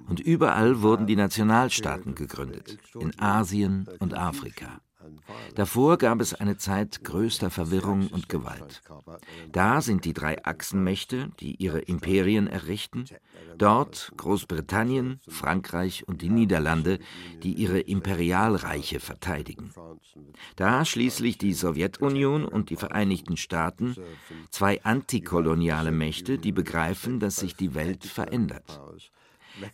Und überall wurden die Nationalstaaten gegründet, in Asien und Afrika. Davor gab es eine Zeit größter Verwirrung und Gewalt. Da sind die drei Achsenmächte, die ihre Imperien errichten, dort Großbritannien, Frankreich und die Niederlande, die ihre Imperialreiche verteidigen. Da schließlich die Sowjetunion und die Vereinigten Staaten, zwei antikoloniale Mächte, die begreifen, dass sich die Welt verändert.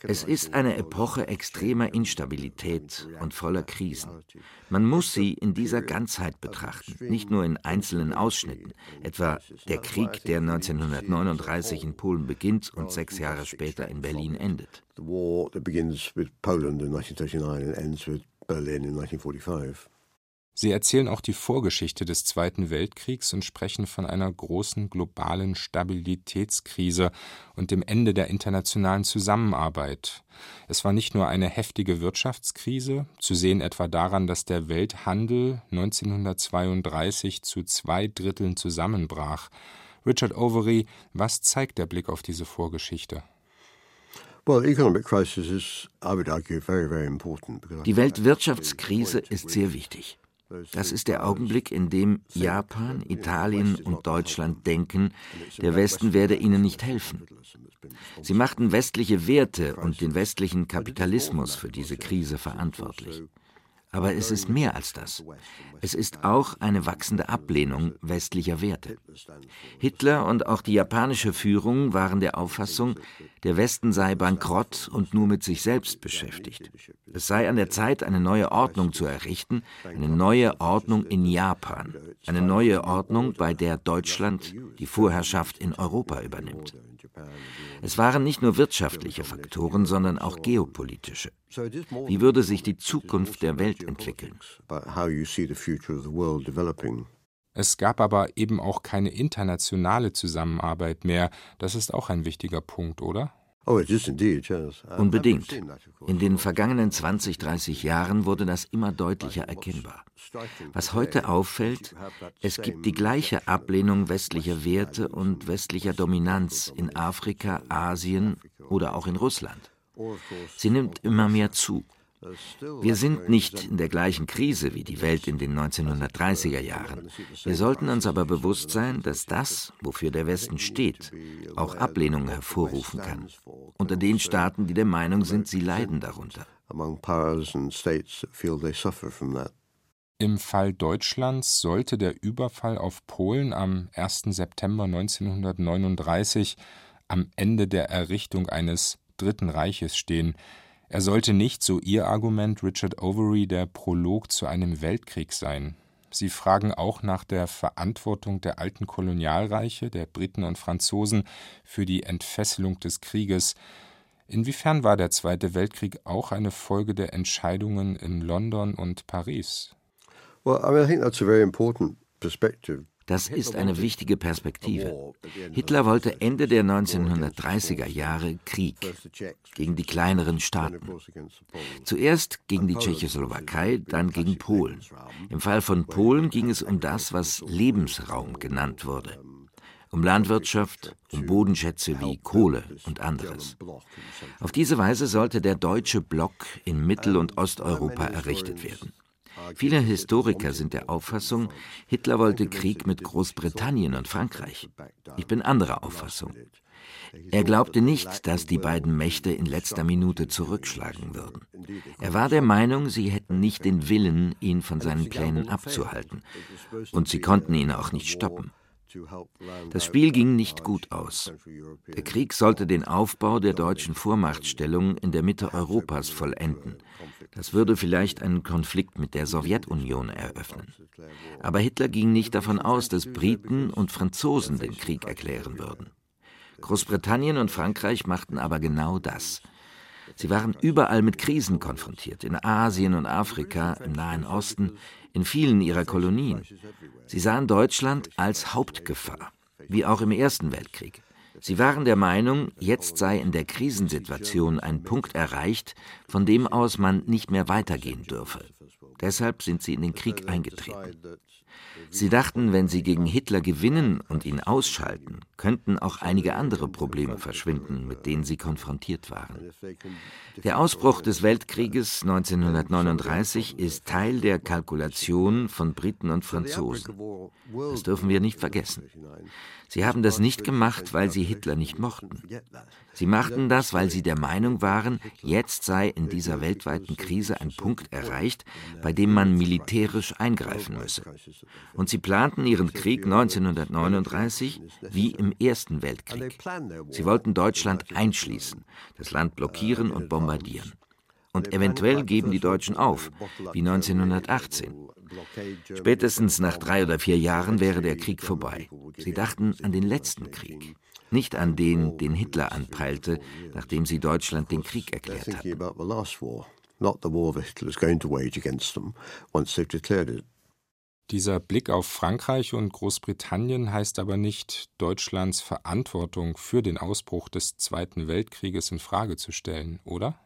Es ist eine Epoche extremer Instabilität und voller Krisen. Man muss sie in dieser Ganzheit betrachten, nicht nur in einzelnen Ausschnitten, etwa der Krieg, der 1939 in Polen beginnt und sechs Jahre später in Berlin endet. Berlin in 1945. Sie erzählen auch die Vorgeschichte des Zweiten Weltkriegs und sprechen von einer großen globalen Stabilitätskrise und dem Ende der internationalen Zusammenarbeit. Es war nicht nur eine heftige Wirtschaftskrise, zu sehen etwa daran, dass der Welthandel 1932 zu zwei Dritteln zusammenbrach. Richard Overy, was zeigt der Blick auf diese Vorgeschichte? Die Weltwirtschaftskrise ist sehr wichtig. Das ist der Augenblick, in dem Japan, Italien und Deutschland denken, der Westen werde ihnen nicht helfen. Sie machten westliche Werte und den westlichen Kapitalismus für diese Krise verantwortlich. Aber es ist mehr als das. Es ist auch eine wachsende Ablehnung westlicher Werte. Hitler und auch die japanische Führung waren der Auffassung, der Westen sei bankrott und nur mit sich selbst beschäftigt. Es sei an der Zeit, eine neue Ordnung zu errichten, eine neue Ordnung in Japan, eine neue Ordnung, bei der Deutschland die Vorherrschaft in Europa übernimmt. Es waren nicht nur wirtschaftliche Faktoren, sondern auch geopolitische. Wie würde sich die Zukunft der Welt entwickeln? Es gab aber eben auch keine internationale Zusammenarbeit mehr. Das ist auch ein wichtiger Punkt, oder? Oh, Unbedingt. In den vergangenen 20, 30 Jahren wurde das immer deutlicher erkennbar. Was heute auffällt, es gibt die gleiche Ablehnung westlicher Werte und westlicher Dominanz in Afrika, Asien oder auch in Russland. Sie nimmt immer mehr zu. Wir sind nicht in der gleichen Krise wie die Welt in den 1930er Jahren. Wir sollten uns aber bewusst sein, dass das, wofür der Westen steht, auch Ablehnung hervorrufen kann. Unter den Staaten, die der Meinung sind, sie leiden darunter. Im Fall Deutschlands sollte der Überfall auf Polen am 1. September 1939 am Ende der Errichtung eines Dritten Reiches stehen. Er sollte nicht, so ihr Argument Richard Overy, der Prolog zu einem Weltkrieg sein. Sie fragen auch nach der Verantwortung der alten Kolonialreiche, der Briten und Franzosen, für die Entfesselung des Krieges. Inwiefern war der Zweite Weltkrieg auch eine Folge der Entscheidungen in London und Paris? Well, I mean, I think that's a very important perspective das ist eine wichtige Perspektive. Hitler wollte Ende der 1930er Jahre Krieg gegen die kleineren Staaten. Zuerst gegen die Tschechoslowakei, dann gegen Polen. Im Fall von Polen ging es um das, was Lebensraum genannt wurde. Um Landwirtschaft, um Bodenschätze wie Kohle und anderes. Auf diese Weise sollte der deutsche Block in Mittel- und Osteuropa errichtet werden. Viele Historiker sind der Auffassung, Hitler wollte Krieg mit Großbritannien und Frankreich. Ich bin anderer Auffassung. Er glaubte nicht, dass die beiden Mächte in letzter Minute zurückschlagen würden. Er war der Meinung, sie hätten nicht den Willen, ihn von seinen Plänen abzuhalten. Und sie konnten ihn auch nicht stoppen. Das Spiel ging nicht gut aus. Der Krieg sollte den Aufbau der deutschen Vormachtstellung in der Mitte Europas vollenden. Das würde vielleicht einen Konflikt mit der Sowjetunion eröffnen. Aber Hitler ging nicht davon aus, dass Briten und Franzosen den Krieg erklären würden. Großbritannien und Frankreich machten aber genau das. Sie waren überall mit Krisen konfrontiert, in Asien und Afrika, im Nahen Osten, in vielen ihrer Kolonien. Sie sahen Deutschland als Hauptgefahr, wie auch im Ersten Weltkrieg. Sie waren der Meinung, jetzt sei in der Krisensituation ein Punkt erreicht, von dem aus man nicht mehr weitergehen dürfe. Deshalb sind sie in den Krieg eingetreten. Sie dachten, wenn sie gegen Hitler gewinnen und ihn ausschalten, könnten auch einige andere Probleme verschwinden, mit denen sie konfrontiert waren. Der Ausbruch des Weltkrieges 1939 ist Teil der Kalkulation von Briten und Franzosen. Das dürfen wir nicht vergessen. Sie haben das nicht gemacht, weil sie Hitler nicht mochten. Sie machten das, weil sie der Meinung waren, jetzt sei in dieser weltweiten Krise ein Punkt erreicht, bei dem man militärisch eingreifen müsse. Und sie planten ihren Krieg 1939 wie im Ersten Weltkrieg. Sie wollten Deutschland einschließen, das Land blockieren und bombardieren. Und eventuell geben die Deutschen auf, wie 1918. Spätestens nach drei oder vier Jahren wäre der Krieg vorbei. Sie dachten an den letzten Krieg, nicht an den, den Hitler anpeilte, nachdem sie Deutschland den Krieg erklärt hatten. Dieser Blick auf Frankreich und Großbritannien heißt aber nicht, Deutschlands Verantwortung für den Ausbruch des Zweiten Weltkrieges in Frage zu stellen, oder?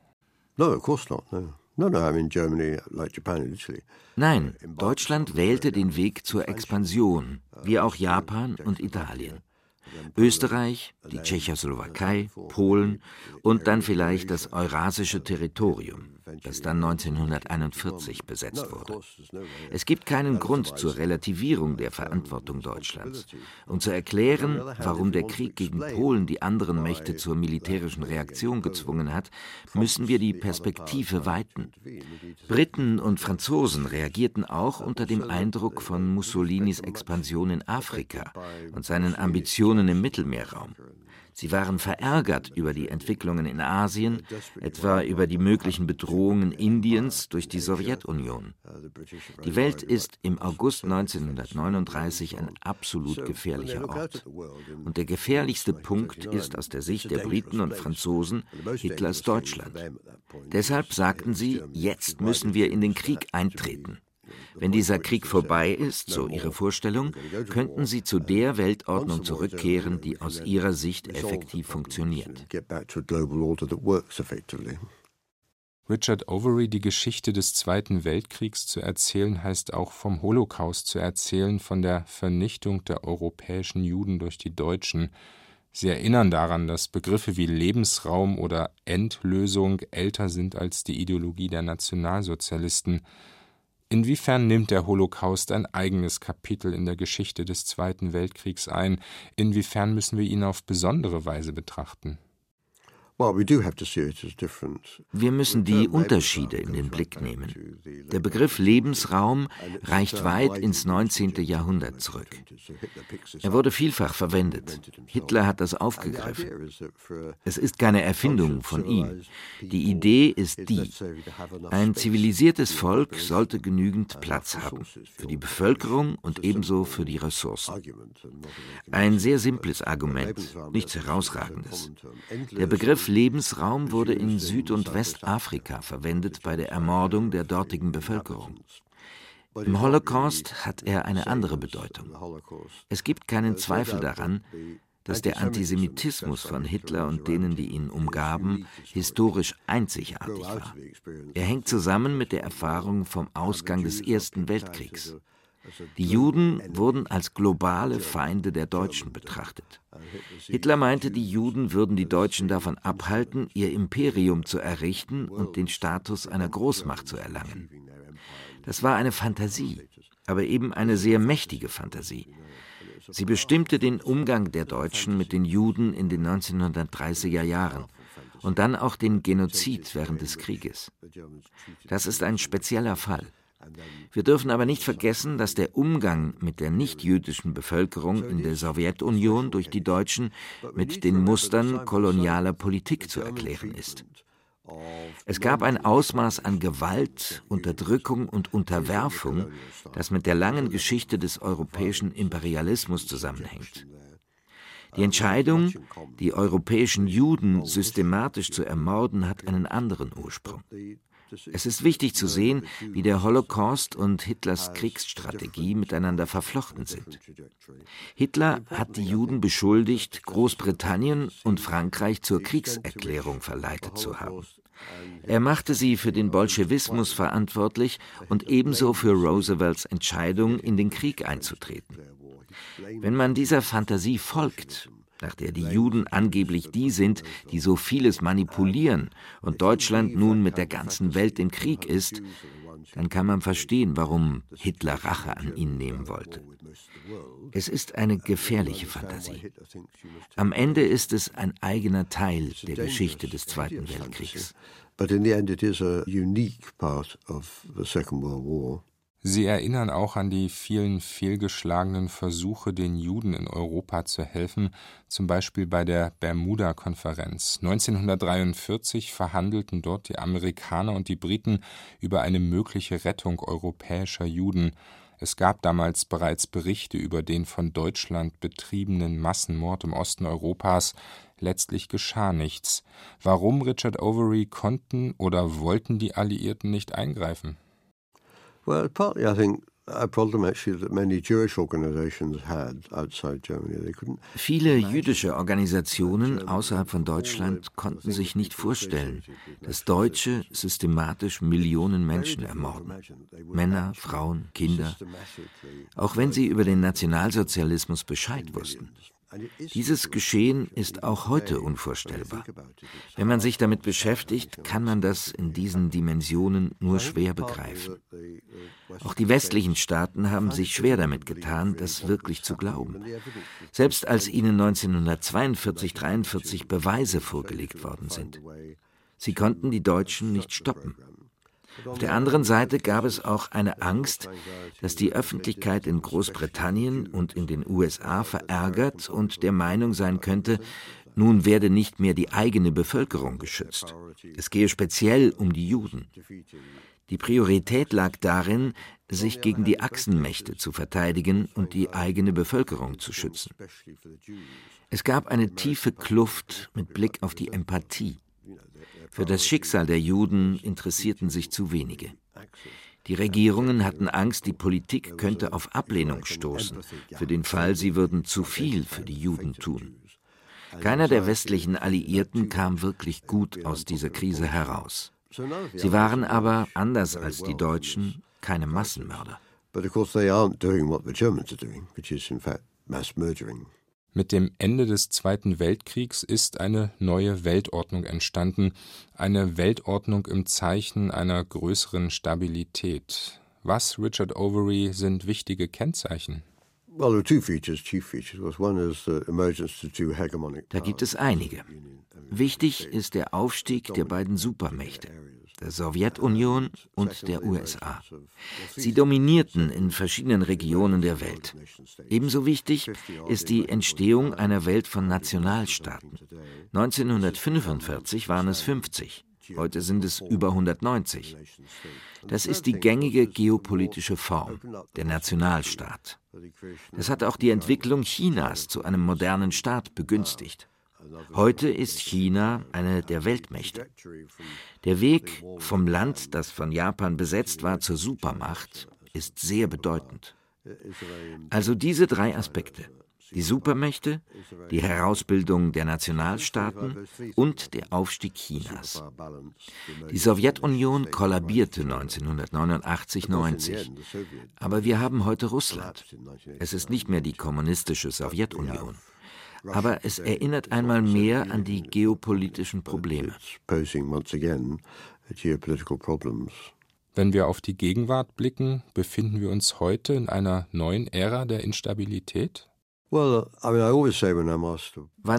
No, of course not. No. No, no, I mean Germany, like Japan and Italy. Nein, Deutschland wählte den Weg zur Expansion, wie auch Japan und Italien. Österreich, die Tschechoslowakei, Polen und dann vielleicht das eurasische Territorium, das dann 1941 besetzt wurde. Es gibt keinen Grund zur Relativierung der Verantwortung Deutschlands und zu erklären, warum der Krieg gegen Polen die anderen Mächte zur militärischen Reaktion gezwungen hat, müssen wir die Perspektive weiten. Briten und Franzosen reagierten auch unter dem Eindruck von Mussolinis Expansion in Afrika und seinen Ambitionen im Mittelmeerraum. Sie waren verärgert über die Entwicklungen in Asien, etwa über die möglichen Bedrohungen Indiens durch die Sowjetunion. Die Welt ist im August 1939 ein absolut gefährlicher Ort. Und der gefährlichste Punkt ist aus der Sicht der Briten und Franzosen Hitlers Deutschland. Deshalb sagten sie, jetzt müssen wir in den Krieg eintreten. Wenn dieser Krieg vorbei ist, so ihre Vorstellung, könnten sie zu der Weltordnung zurückkehren, die aus ihrer Sicht effektiv funktioniert. Richard Overy die Geschichte des Zweiten Weltkriegs zu erzählen, heißt auch vom Holocaust zu erzählen, von der Vernichtung der europäischen Juden durch die Deutschen. Sie erinnern daran, dass Begriffe wie Lebensraum oder Endlösung älter sind als die Ideologie der Nationalsozialisten. Inwiefern nimmt der Holocaust ein eigenes Kapitel in der Geschichte des Zweiten Weltkriegs ein? Inwiefern müssen wir ihn auf besondere Weise betrachten? Wir müssen die Unterschiede in den Blick nehmen. Der Begriff Lebensraum reicht weit ins 19. Jahrhundert zurück. Er wurde vielfach verwendet. Hitler hat das aufgegriffen. Es ist keine Erfindung von ihm. Die Idee ist die, ein zivilisiertes Volk sollte genügend Platz haben, für die Bevölkerung und ebenso für die Ressourcen. Ein sehr simples Argument, nichts Herausragendes. Der Begriff Lebensraum wurde in Süd- und Westafrika verwendet bei der Ermordung der dortigen Bevölkerung. Im Holocaust hat er eine andere Bedeutung. Es gibt keinen Zweifel daran, dass der Antisemitismus von Hitler und denen, die ihn umgaben, historisch einzigartig war. Er hängt zusammen mit der Erfahrung vom Ausgang des Ersten Weltkriegs. Die Juden wurden als globale Feinde der Deutschen betrachtet. Hitler meinte, die Juden würden die Deutschen davon abhalten, ihr Imperium zu errichten und den Status einer Großmacht zu erlangen. Das war eine Fantasie, aber eben eine sehr mächtige Fantasie. Sie bestimmte den Umgang der Deutschen mit den Juden in den 1930er Jahren und dann auch den Genozid während des Krieges. Das ist ein spezieller Fall. Wir dürfen aber nicht vergessen, dass der Umgang mit der nichtjüdischen Bevölkerung in der Sowjetunion durch die Deutschen mit den Mustern kolonialer Politik zu erklären ist. Es gab ein Ausmaß an Gewalt, Unterdrückung und Unterwerfung, das mit der langen Geschichte des europäischen Imperialismus zusammenhängt. Die Entscheidung, die europäischen Juden systematisch zu ermorden, hat einen anderen Ursprung. Es ist wichtig zu sehen, wie der Holocaust und Hitlers Kriegsstrategie miteinander verflochten sind. Hitler hat die Juden beschuldigt, Großbritannien und Frankreich zur Kriegserklärung verleitet zu haben. Er machte sie für den Bolschewismus verantwortlich und ebenso für Roosevelts Entscheidung, in den Krieg einzutreten. Wenn man dieser Fantasie folgt, nach der die Juden angeblich die sind, die so vieles manipulieren und Deutschland nun mit der ganzen Welt im Krieg ist, dann kann man verstehen, warum Hitler Rache an ihnen nehmen wollte. Es ist eine gefährliche Fantasie. Am Ende ist es ein eigener Teil der Geschichte des Zweiten Weltkriegs. But in the end it is a unique part of the Second World War. Sie erinnern auch an die vielen fehlgeschlagenen Versuche, den Juden in Europa zu helfen, zum Beispiel bei der Bermuda-Konferenz. 1943 verhandelten dort die Amerikaner und die Briten über eine mögliche Rettung europäischer Juden. Es gab damals bereits Berichte über den von Deutschland betriebenen Massenmord im Osten Europas. Letztlich geschah nichts. Warum, Richard Overy, konnten oder wollten die Alliierten nicht eingreifen? Well, partly I think a problem actually that many Jewish organizations had outside Germany. They couldn't Viele jüdische Organisationen außerhalb von Deutschland konnten sich nicht vorstellen, dass Deutsche systematisch Millionen Menschen ermorden. Männer, Frauen, Kinder. Auch wenn sie über den Nationalsozialismus Bescheid wussten. Dieses Geschehen ist auch heute unvorstellbar. Wenn man sich damit beschäftigt, kann man das in diesen Dimensionen nur schwer begreifen. Auch die westlichen Staaten haben sich schwer damit getan, das wirklich zu glauben. Selbst als ihnen 1942-43 Beweise vorgelegt worden sind. Sie konnten die Deutschen nicht stoppen. Auf der anderen Seite gab es auch eine Angst, dass die Öffentlichkeit in Großbritannien und in den USA verärgert und der Meinung sein könnte, nun werde nicht mehr die eigene Bevölkerung geschützt. Es gehe speziell um die Juden. Die Priorität lag darin, sich gegen die Achsenmächte zu verteidigen und die eigene Bevölkerung zu schützen. Es gab eine tiefe Kluft mit Blick auf die Empathie. Für das Schicksal der Juden interessierten sich zu wenige. Die Regierungen hatten Angst, die Politik könnte auf Ablehnung stoßen, für den Fall, sie würden zu viel für die Juden tun. Keiner der westlichen Alliierten kam wirklich gut aus dieser Krise heraus. Sie waren aber, anders als die Deutschen, keine Massenmörder. But of course they aren't doing what the Germans are doing, which is in fact mass murdering. Mit dem Ende des Zweiten Weltkriegs ist eine neue Weltordnung entstanden, eine Weltordnung im Zeichen einer größeren Stabilität. Was, Richard Overy, sind wichtige Kennzeichen? Da gibt es einige. Wichtig ist der Aufstieg der beiden Supermächte, der Sowjetunion und der USA. Sie dominierten in verschiedenen Regionen der Welt. Ebenso wichtig ist die Entstehung einer Welt von Nationalstaaten. 1945 waren es 50. Heute sind es über 190. Das ist die gängige geopolitische Form, der Nationalstaat. Das hat auch die Entwicklung Chinas zu einem modernen Staat begünstigt. Heute ist China eine der Weltmächte. Der Weg vom Land, das von Japan besetzt war, zur Supermacht ist sehr bedeutend. Also diese drei Aspekte die Supermächte, die Herausbildung der Nationalstaaten und der Aufstieg Chinas. Die Sowjetunion kollabierte 1989-90, aber wir haben heute Russland. Es ist nicht mehr die kommunistische Sowjetunion. Aber es erinnert einmal mehr an die geopolitischen Probleme. Wenn wir auf die Gegenwart blicken, befinden wir uns heute in einer neuen Ära der Instabilität? Wann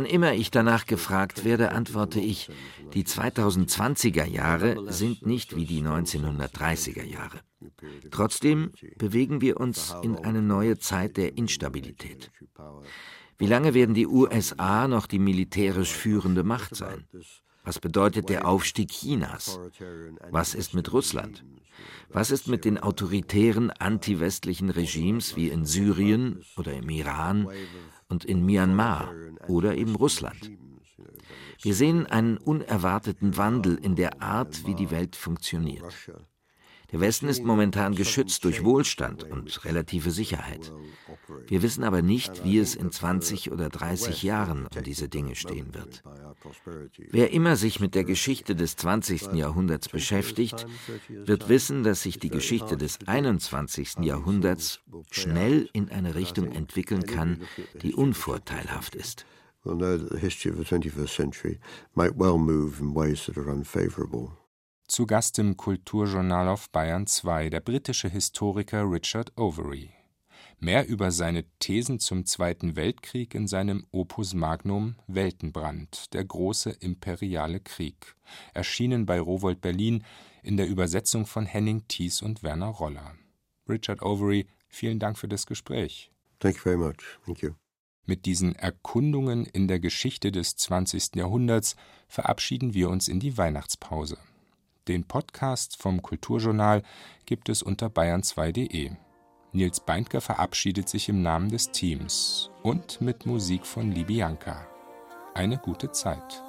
immer ich danach gefragt werde, antworte ich, die 2020er Jahre sind nicht wie die 1930er Jahre. Trotzdem bewegen wir uns in eine neue Zeit der Instabilität. Wie lange werden die USA noch die militärisch führende Macht sein? Was bedeutet der Aufstieg Chinas? Was ist mit Russland? Was ist mit den autoritären antiwestlichen Regimes wie in Syrien oder im Iran und in Myanmar oder eben Russland? Wir sehen einen unerwarteten Wandel in der Art, wie die Welt funktioniert. Der Westen ist momentan geschützt durch Wohlstand und relative Sicherheit. Wir wissen aber nicht, wie es in 20 oder 30 Jahren um diese Dinge stehen wird. Wer immer sich mit der Geschichte des 20. Jahrhunderts beschäftigt, wird wissen, dass sich die Geschichte des 21. Jahrhunderts schnell in eine Richtung entwickeln kann, die unvorteilhaft ist. We'll know that the history of the 21st century might well move in ways that are unfavorable. Zu Gast im Kulturjournal auf Bayern 2 der britische Historiker Richard Overy. Mehr über seine Thesen zum Zweiten Weltkrieg in seinem Opus Magnum Weltenbrand, der große imperiale Krieg, erschienen bei Rowold Berlin in der Übersetzung von Henning Thies und Werner Roller. Richard Overy, vielen Dank für das Gespräch. Thank you very much. Thank you. Mit diesen Erkundungen in der Geschichte des 20. Jahrhunderts verabschieden wir uns in die Weihnachtspause. Den Podcast vom Kulturjournal gibt es unter bayern2.de. Nils Beindker verabschiedet sich im Namen des Teams und mit Musik von Libianca. Eine gute Zeit.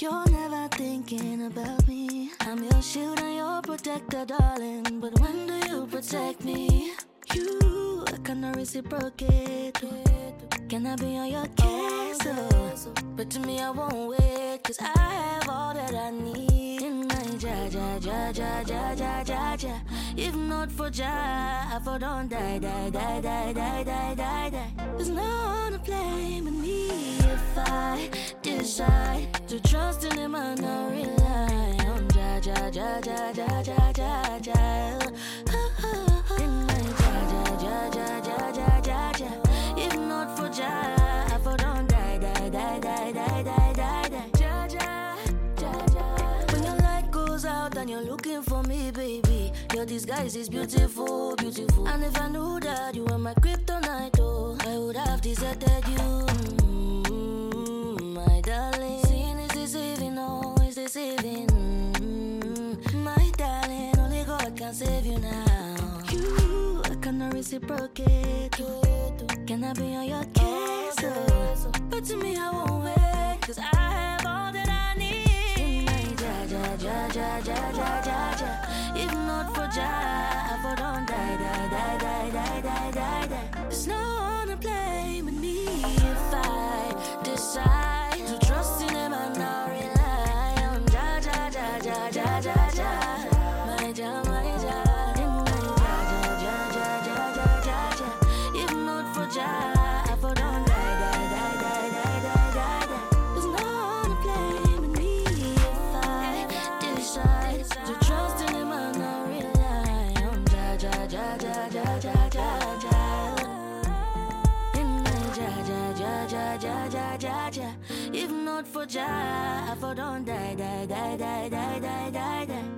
You're never thinking about me. I'm your shield and your protector, darling. But when do you protect me? You I cannot reciprocate. Can I be on your case? But to me, I won't wait. Cause I have all that I need in my ja, ja, ja, ja, ja, ja, ja, ja. If not for ja, I for don't die, die, die, die, die, die, die, die. There's no one to blame but me if I decide to trust in him and not rely ja, ja, ja, ja, ja, ja, ja. If not for ja, I for don't die, die, die, die, die, die, die, die. Ja, ja, ja, ja. When your light goes out and you're looking for me, baby, your disguise is beautiful, beautiful. And if I knew that you were my kryptonite, oh, I would have deserted you, save you now. You I cannot reciprocate. Can I be on your case? But to me, I won't wait, cause I have all that I need. Ja, ja, ja, ja, ja, ja, ja, ja. If not for ja, I for don't die, die, die, die, die, die, die, die. There's no one to blame me if I decide for job, for don't die, die, die, die, die, die, die, die.